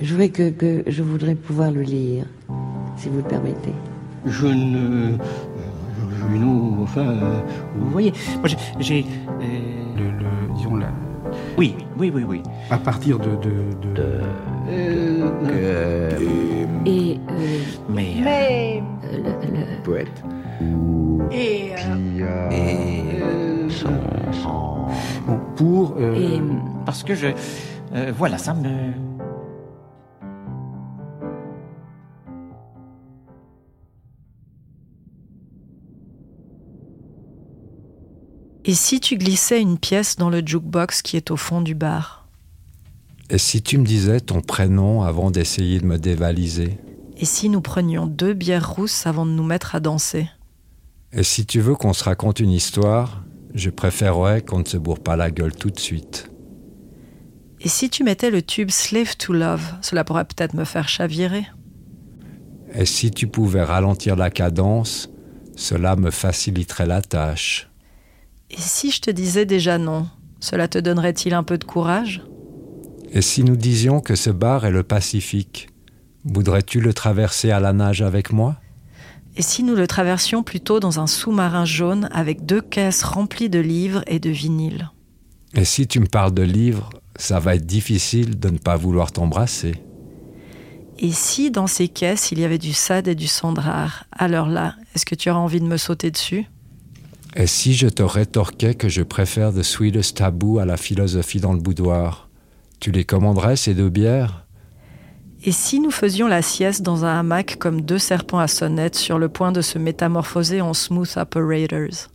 Je voudrais que, que je voudrais pouvoir le lire, si vous le permettez. Je ne. Non, enfin. euh, vous voyez, moi j'ai. euh, Le, le- disons la, Oui, oui, oui, oui. à partir de, de, de- Euh, Et euh, mais. euh, Mais. le- le- poète. Et. euh, euh, bon, pour euh, et parce que je. euh, voilà, ça me. Et si tu glissais une pièce dans le jukebox qui est au fond du bar? Et si tu me disais ton prénom avant d'essayer de me dévaliser? Et si nous prenions deux bières rousses avant de nous mettre à danser? Et si tu veux qu'on se raconte une histoire, je préférerais qu'on ne se bourre pas la gueule tout de suite. Et si tu mettais le tube Slave to Love Cela pourrait peut-être me faire chavirer. Et si tu pouvais ralentir la cadence, cela me faciliterait la tâche. Et si je te disais déjà non Cela te donnerait-il un peu de courage? Et si nous disions que ce bar est le Pacifique, voudrais-tu le traverser à la nage avec moi? Et si nous le traversions plutôt dans un sous-marin jaune avec deux caisses remplies de livres et de vinyles? Et si tu me parles de livres, ça va être difficile de ne pas vouloir t'embrasser. Et si dans ces caisses il y avait du Sade et du Sandrard? Alors là, est-ce que tu auras envie de me sauter dessus? Et si je te rétorquais que je préfère The Sweetest Taboo à la philosophie dans le boudoir, tu les commanderais ces deux bières? Et si nous faisions la sieste dans un hamac comme deux serpents à sonnette sur le point de se métamorphoser en smooth operators?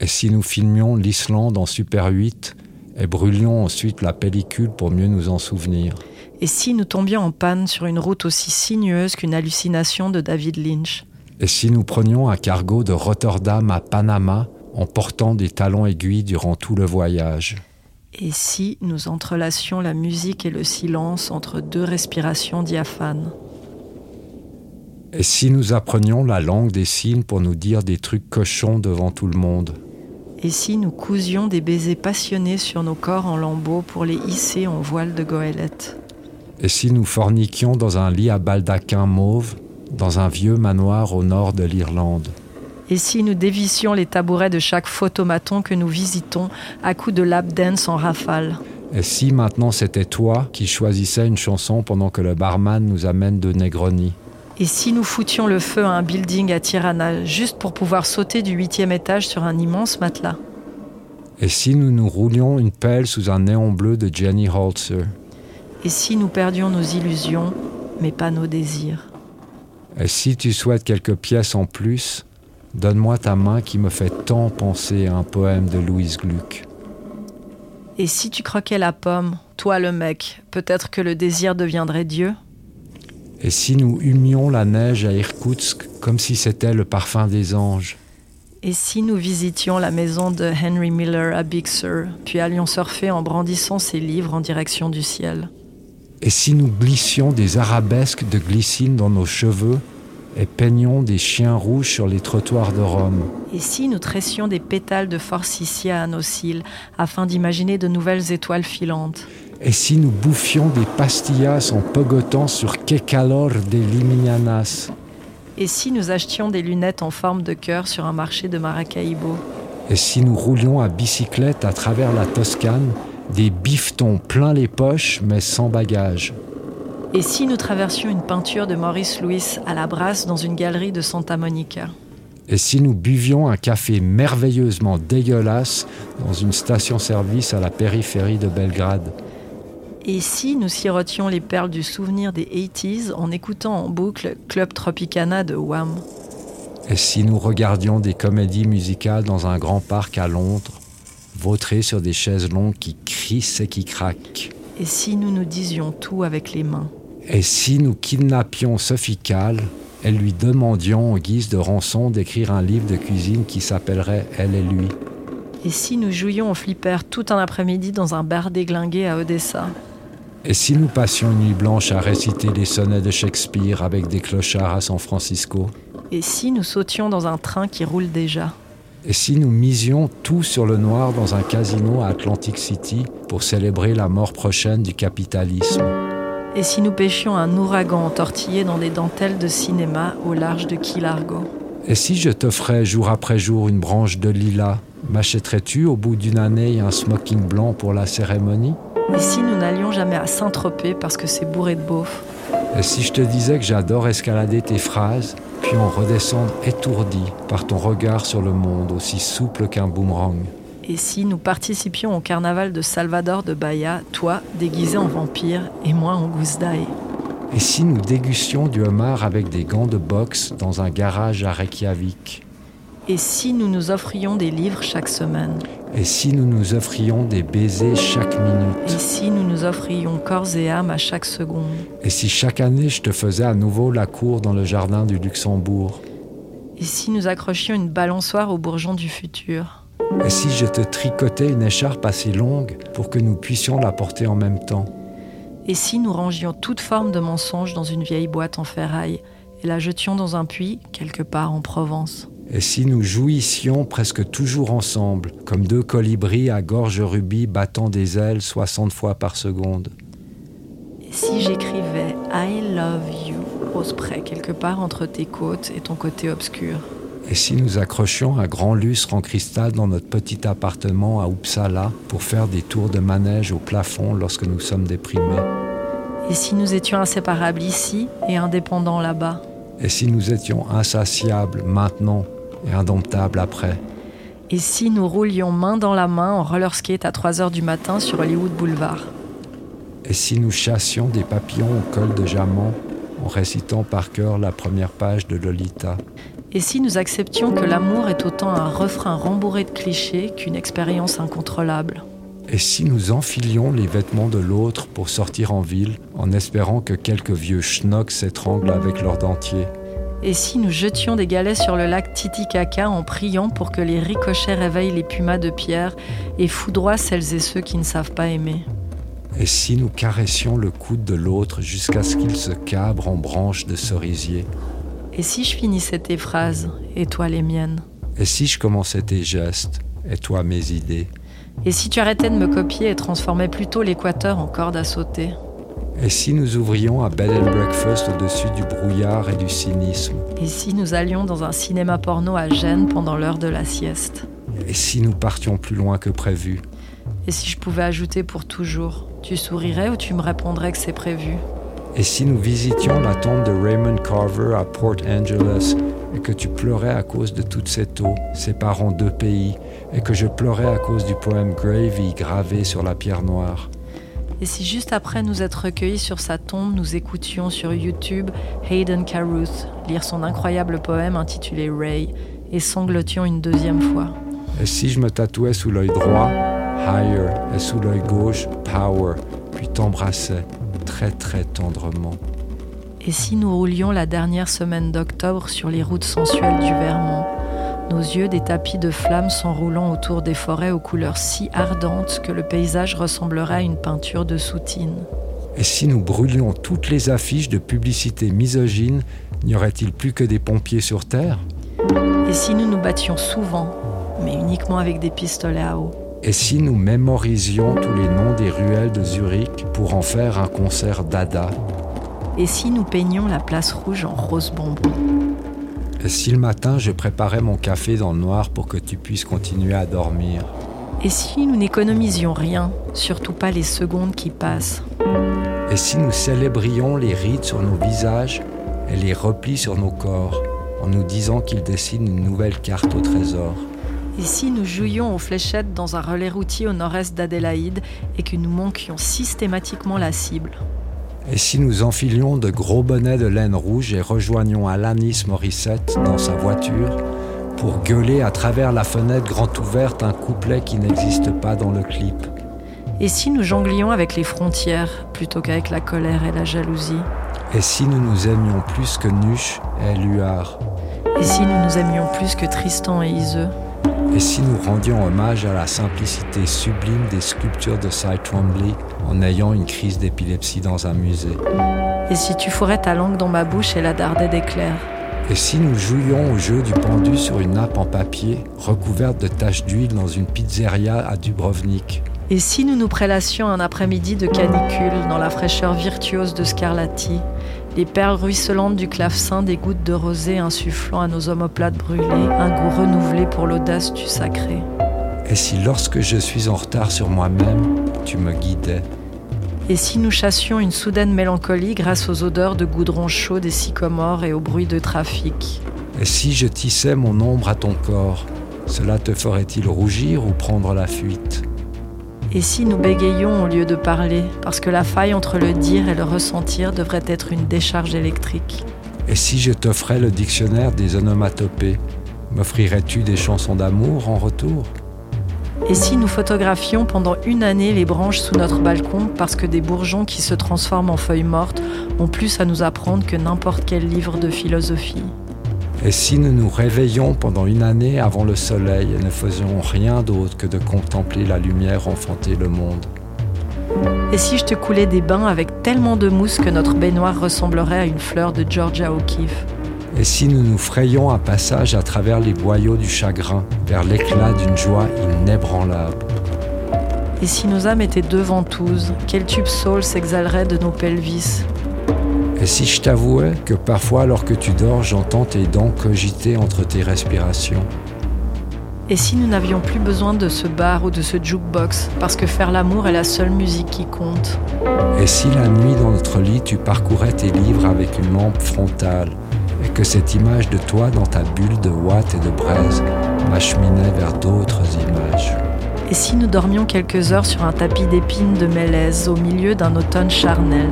Et si nous filmions l'Islande en Super 8 et brûlions ensuite la pellicule pour mieux nous en souvenir? Et si nous tombions en panne sur une route aussi sinueuse qu'une hallucination de David Lynch? Et si nous prenions un cargo de Rotterdam à Panama en portant des talons aiguilles durant tout le voyage? Et si nous entrelacions la musique et le silence entre deux respirations diaphanes? Et si nous apprenions la langue des signes pour nous dire des trucs cochons devant tout le monde? Et si nous cousions des baisers passionnés sur nos corps en lambeaux pour les hisser en voile de goélette? Et si nous forniquions dans un lit à baldaquin mauve dans un vieux manoir au nord de l'Irlande. Et si nous dévissions les tabourets de chaque photomaton que nous visitons à coups de lap dance en rafale? Et si maintenant c'était toi qui choisissais une chanson pendant que le barman nous amène de Negroni? Et si nous foutions le feu à un building à Tirana juste pour pouvoir sauter du huitième étage sur un immense matelas? Et si nous nous roulions une pelle sous un néon bleu de Jenny Holzer Et si nous perdions nos illusions, mais pas nos désirs? Et si tu souhaites quelques pièces en plus, donne-moi ta main qui me fait tant penser à un poème de Louise Gluck. Et si tu croquais la pomme, toi le mec, peut-être que le désir deviendrait Dieu? Et si nous humions la neige à Irkoutsk comme si c'était le parfum des anges? Et si nous visitions la maison de Henry Miller à Big Sur, puis allions surfer en brandissant ses livres en direction du ciel? Et si nous glissions des arabesques de glycine dans nos cheveux et peignions des chiens rouges sur les trottoirs de Rome? Et si nous tressions des pétales de forsythia à nos cils afin d'imaginer de nouvelles étoiles filantes? Et si nous bouffions des pastillas en pogotant sur Que calor de Limianas Et si nous achetions des lunettes en forme de cœur sur un marché de Maracaibo? Et si nous roulions à bicyclette à travers la Toscane, des bifetons plein les poches mais sans bagages. Et si nous traversions une peinture de Maurice Louis à la brasse dans une galerie de Santa Monica? Et si nous buvions un café merveilleusement dégueulasse dans une station-service à la périphérie de Belgrade? Et si nous sirotions les perles du souvenir des 80s en écoutant en boucle Club Tropicana de Wham? Et si nous regardions des comédies musicales dans un grand parc à Londres, vautrés sur des chaises longues qui crissent et qui craquent. Et si nous nous disions tout avec les mains Et si nous kidnappions Sophie Calle et lui demandions en guise de rançon d'écrire un livre de cuisine qui s'appellerait Elle et lui Et si nous jouions au flipper tout un après-midi dans un bar déglingué à Odessa Et si nous passions une nuit blanche à réciter les sonnets de Shakespeare avec des clochards à San Francisco? Et si nous sautions dans un train qui roule déjà? Et si nous misions tout sur le noir dans un casino à Atlantic City pour célébrer la mort prochaine du capitalisme? Et si nous pêchions un ouragan entortillé dans des dentelles de cinéma au large de Key Largo? Et si je t'offrais jour après jour une branche de lilas, m'achèterais-tu au bout d'une année un smoking blanc pour la cérémonie? Et si nous n'allions jamais à Saint-Tropez parce que c'est bourré de beauf Et si je te disais que j'adore escalader tes phrases, puis en redescendre étourdi par ton regard sur le monde aussi souple qu'un boomerang. Et si nous participions au carnaval de Salvador de Bahia, toi déguisé en vampire et moi en gousse d'ail. Et si nous dégustions du homard avec des gants de boxe dans un garage à Reykjavik? Et si nous nous offrions des livres chaque semaine? Et si nous nous offrions des baisers chaque minute Et si nous nous offrions corps et âme à chaque seconde Et si chaque année je te faisais à nouveau la cour dans le jardin du Luxembourg Et si nous accrochions une balançoire au bourgeon du futur et si je te tricotais une écharpe assez longue pour que nous puissions la porter en même temps Et si nous rangions toute forme de mensonge dans une vieille boîte en ferraille et la jetions dans un puits quelque part en Provence Et si nous jouissions presque toujours ensemble, comme deux colibris à gorge rubis battant des ailes 60 fois par seconde. Et si j'écrivais I love you au spray quelque part entre tes côtes et ton côté obscur? Et si nous accrochions un grand lustre en cristal dans notre petit appartement à Uppsala pour faire des tours de manège au plafond lorsque nous sommes déprimés? Et si nous étions inséparables ici et indépendants là-bas? Et si nous étions insatiables maintenant et indomptables après. Et si nous roulions main dans la main en roller skate à 3 heures du matin sur Hollywood Boulevard? Et si nous chassions des papillons au col de Jamant en récitant par cœur la première page de Lolita? Et si nous acceptions que l'amour est autant un refrain rembourré de clichés qu'une expérience incontrôlable? Et si nous enfilions les vêtements de l'autre pour sortir en ville en espérant que quelques vieux schnocks s'étranglent avec leurs dentiers? Et si nous jetions des galets sur le lac Titicaca en priant pour que les ricochets réveillent les pumas de pierre et foudroient celles et ceux qui ne savent pas aimer? Et si nous caressions le coude de l'autre jusqu'à ce qu'il se cabre en branches de cerisier? Et si je finissais tes phrases et toi les miennes? Et si je commençais tes gestes et toi mes idées? Et si tu arrêtais de me copier et transformais plutôt l'équateur en corde à sauter? Et si nous ouvrions un bed and breakfast au-dessus du brouillard et du cynisme Et si nous allions dans un cinéma porno à Gênes pendant l'heure de la sieste Et si nous partions plus loin que prévu Et si je pouvais ajouter pour toujours Tu sourirais ou tu me répondrais que c'est prévu et si nous visitions la tombe de Raymond Carver à Port Angeles et que tu pleurais à cause de toute cette eau séparant deux pays et que je pleurais à cause du poème Gravy gravé sur la pierre noire Et si juste après nous être recueillis sur sa tombe, nous écoutions sur YouTube Hayden Carruth lire son incroyable poème intitulé Ray et sanglotions une deuxième fois Et si je me tatouais sous l'œil droit Higher et sous l'œil gauche Power puis t'embrassais très très tendrement. Et si nous roulions la dernière semaine d'octobre sur les routes sensuelles du Vermont, nos yeux des tapis de flammes s'enroulant autour des forêts aux couleurs si ardentes que le paysage ressemblerait à une peinture de soutine. Et si nous brûlions toutes les affiches de publicité misogyne, n'y aurait-il plus que des pompiers sur Terre? Et si nous nous battions souvent, mais uniquement avec des pistolets à eau? Et si nous mémorisions tous les noms des ruelles de Zurich pour en faire un concert dada Et si nous peignions la place rouge en rose bonbon? Et si le matin je préparais mon café dans le noir pour que tu puisses continuer à dormir. Et si nous n'économisions rien, surtout pas les secondes qui passent? Et si nous célébrions les rides sur nos visages et les replis sur nos corps en nous disant qu'ils dessinent une nouvelle carte au trésor? Et si nous jouions aux fléchettes dans un relais routier au nord-est d'Adélaïde et que nous manquions systématiquement la cible? Et si nous enfilions de gros bonnets de laine rouge et rejoignions Alanis Morissette dans sa voiture pour gueuler à travers la fenêtre grande ouverte un couplet qui n'existe pas dans le clip. Et si nous jonglions avec les frontières plutôt qu'avec la colère et la jalousie? Et si nous nous aimions plus que Nuche et Luard? Et si nous nous aimions plus que Tristan et Iseux? Et si nous rendions hommage à la simplicité sublime des sculptures de Cy Twombly en ayant une crise d'épilepsie dans un musée? Et si tu fourrais ta langue dans ma bouche et la dardais d'éclairs Et si nous jouions au jeu du pendu sur une nappe en papier recouverte de taches d'huile dans une pizzeria à Dubrovnik? Et si nous nous prélassions un après-midi de canicule dans la fraîcheur virtuose de Scarlatti, les perles ruisselantes du clavecin des gouttes de rosée insufflant à nos omoplates brûlées un goût renouvelé pour l'audace du sacré. Et si lorsque je suis en retard sur moi-même, tu me guidais Et si nous chassions une soudaine mélancolie grâce aux odeurs de goudron chaud des sycomores et au bruit de trafic? Et si je tissais mon ombre à ton corps, cela te ferait-il rougir ou prendre la fuite? Et si nous bégayions au lieu de parler, parce que la faille entre le dire et le ressentir devrait être une décharge électrique. Et si je t'offrais le dictionnaire des onomatopées, m'offrirais-tu des chansons d'amour en retour? Et si nous photographions pendant une année les branches sous notre balcon parce que des bourgeons qui se transforment en feuilles mortes ont plus à nous apprendre que n'importe quel livre de philosophie? Et si nous nous réveillions pendant une année avant le soleil et ne faisions rien d'autre que de contempler la lumière enfanter le monde. Et si je te coulais des bains avec tellement de mousse que notre baignoire ressemblerait à une fleur de Georgia O'Keeffe Et si nous nous frayions un passage à travers les boyaux du chagrin vers l'éclat d'une joie inébranlable. Et si nos âmes étaient deux ventouses, quel tube soul s'exhalerait de nos pelvis? Et si je t'avouais que parfois, alors que tu dors, j'entends tes dents cogiter entre tes respirations. Et si nous n'avions plus besoin de ce bar ou de ce jukebox, parce que faire l'amour est la seule musique qui compte. Et si la nuit dans notre lit, tu parcourais tes livres avec une lampe frontale, et que cette image de toi dans ta bulle de ouate et de braise m'acheminait vers d'autres images. Et si nous dormions quelques heures sur un tapis d'épines de mélèze au milieu d'un automne charnel,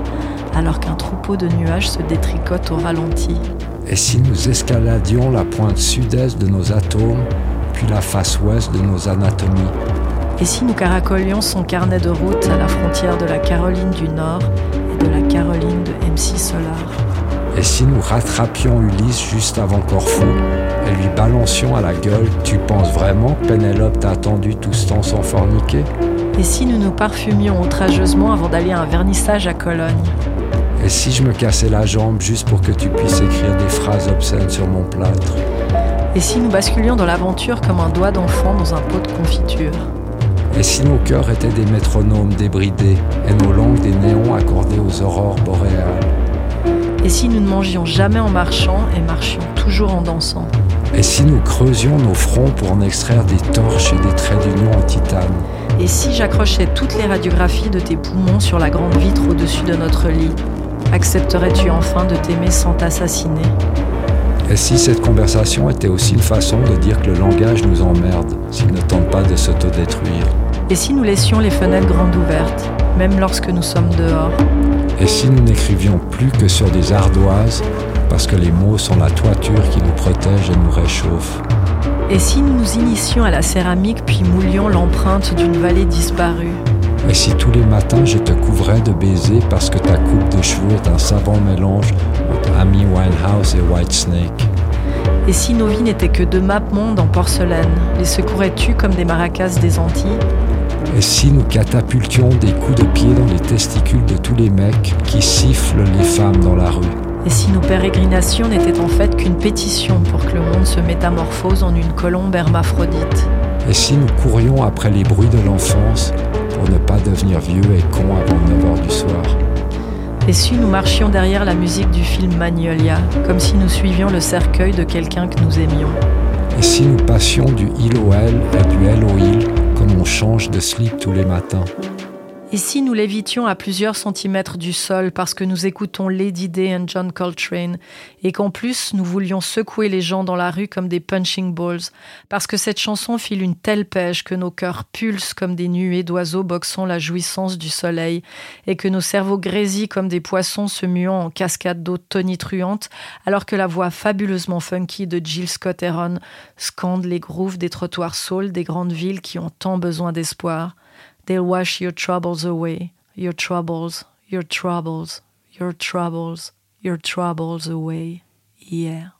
alors qu'un troupeau de nuages se détricote au ralenti. Et si nous escaladions la pointe sud-est de nos atomes, puis la face ouest de nos anatomies? Et si nous caracolions son carnet de route à la frontière de la Caroline du Nord et de la Caroline de MC Solar? Et si nous rattrapions Ulysse juste avant Corfou et lui balancions à la gueule Tu penses vraiment que Pénélope t'a attendu tout ce temps sans forniquer? Et si nous nous parfumions outrageusement avant d'aller à un vernissage à Cologne? Et si je me cassais la jambe juste pour que tu puisses écrire des phrases obscènes sur mon plâtre? Et si nous basculions dans l'aventure comme un doigt d'enfant dans un pot de confiture? Et si nos cœurs étaient des métronomes débridés et nos langues des néons accordés aux aurores boréales? Et si nous ne mangions jamais en marchant et marchions toujours en dansant? Et si nous creusions nos fronts pour en extraire des torches et des traits d'union en titane? Et si j'accrochais toutes les radiographies de tes poumons sur la grande vitre au-dessus de notre lit? Accepterais-tu enfin de t'aimer sans t'assassiner? Et si cette conversation était aussi une façon de dire que le langage nous emmerde, s'il ne tente pas de s'autodétruire? Et si nous laissions les fenêtres grandes ouvertes, même lorsque nous sommes dehors? Et si nous n'écrivions plus que sur des ardoises, parce que les mots sont la toiture qui nous protège et nous réchauffe? Et si nous nous initions à la céramique puis moulions l'empreinte d'une vallée disparue? Et si tous les matins je te couvrais de baisers parce que ta coupe de cheveux est un savant mélange entre Amy Winehouse et Whitesnake Et si nos vies n'étaient que deux mappes-mondes en porcelaine, les secourais-tu comme des maracas des Antilles? Et si nous catapultions des coups de pied dans les testicules de tous les mecs qui sifflent les femmes dans la rue? Et si nos pérégrinations n'étaient en fait qu'une pétition pour que le monde se métamorphose en une colombe hermaphrodite Et si nous courions après les bruits de l'enfance pour ne pas devenir vieux et con avant 9h du soir. Et si nous marchions derrière la musique du film Magnolia, comme si nous suivions le cercueil de quelqu'un que nous aimions Et si nous passions du il au elle à du elle au il, comme on change de slip tous les matins si nous lévitions à plusieurs centimètres du sol parce que nous écoutons Lady Day et John Coltrane, et qu'en plus nous voulions secouer les gens dans la rue comme des punching balls, parce que cette chanson file une telle pêche que nos cœurs pulsent comme des nuées d'oiseaux boxant la jouissance du soleil, et que nos cerveaux grésillent comme des poissons se muant en cascades d'eau tonitruante, alors que la voix fabuleusement funky de Jill Scott Heron scande les grooves des trottoirs saules des grandes villes qui ont tant besoin d'espoir. They'll wash your troubles away, your troubles, your troubles, your troubles, your troubles away. Yeah.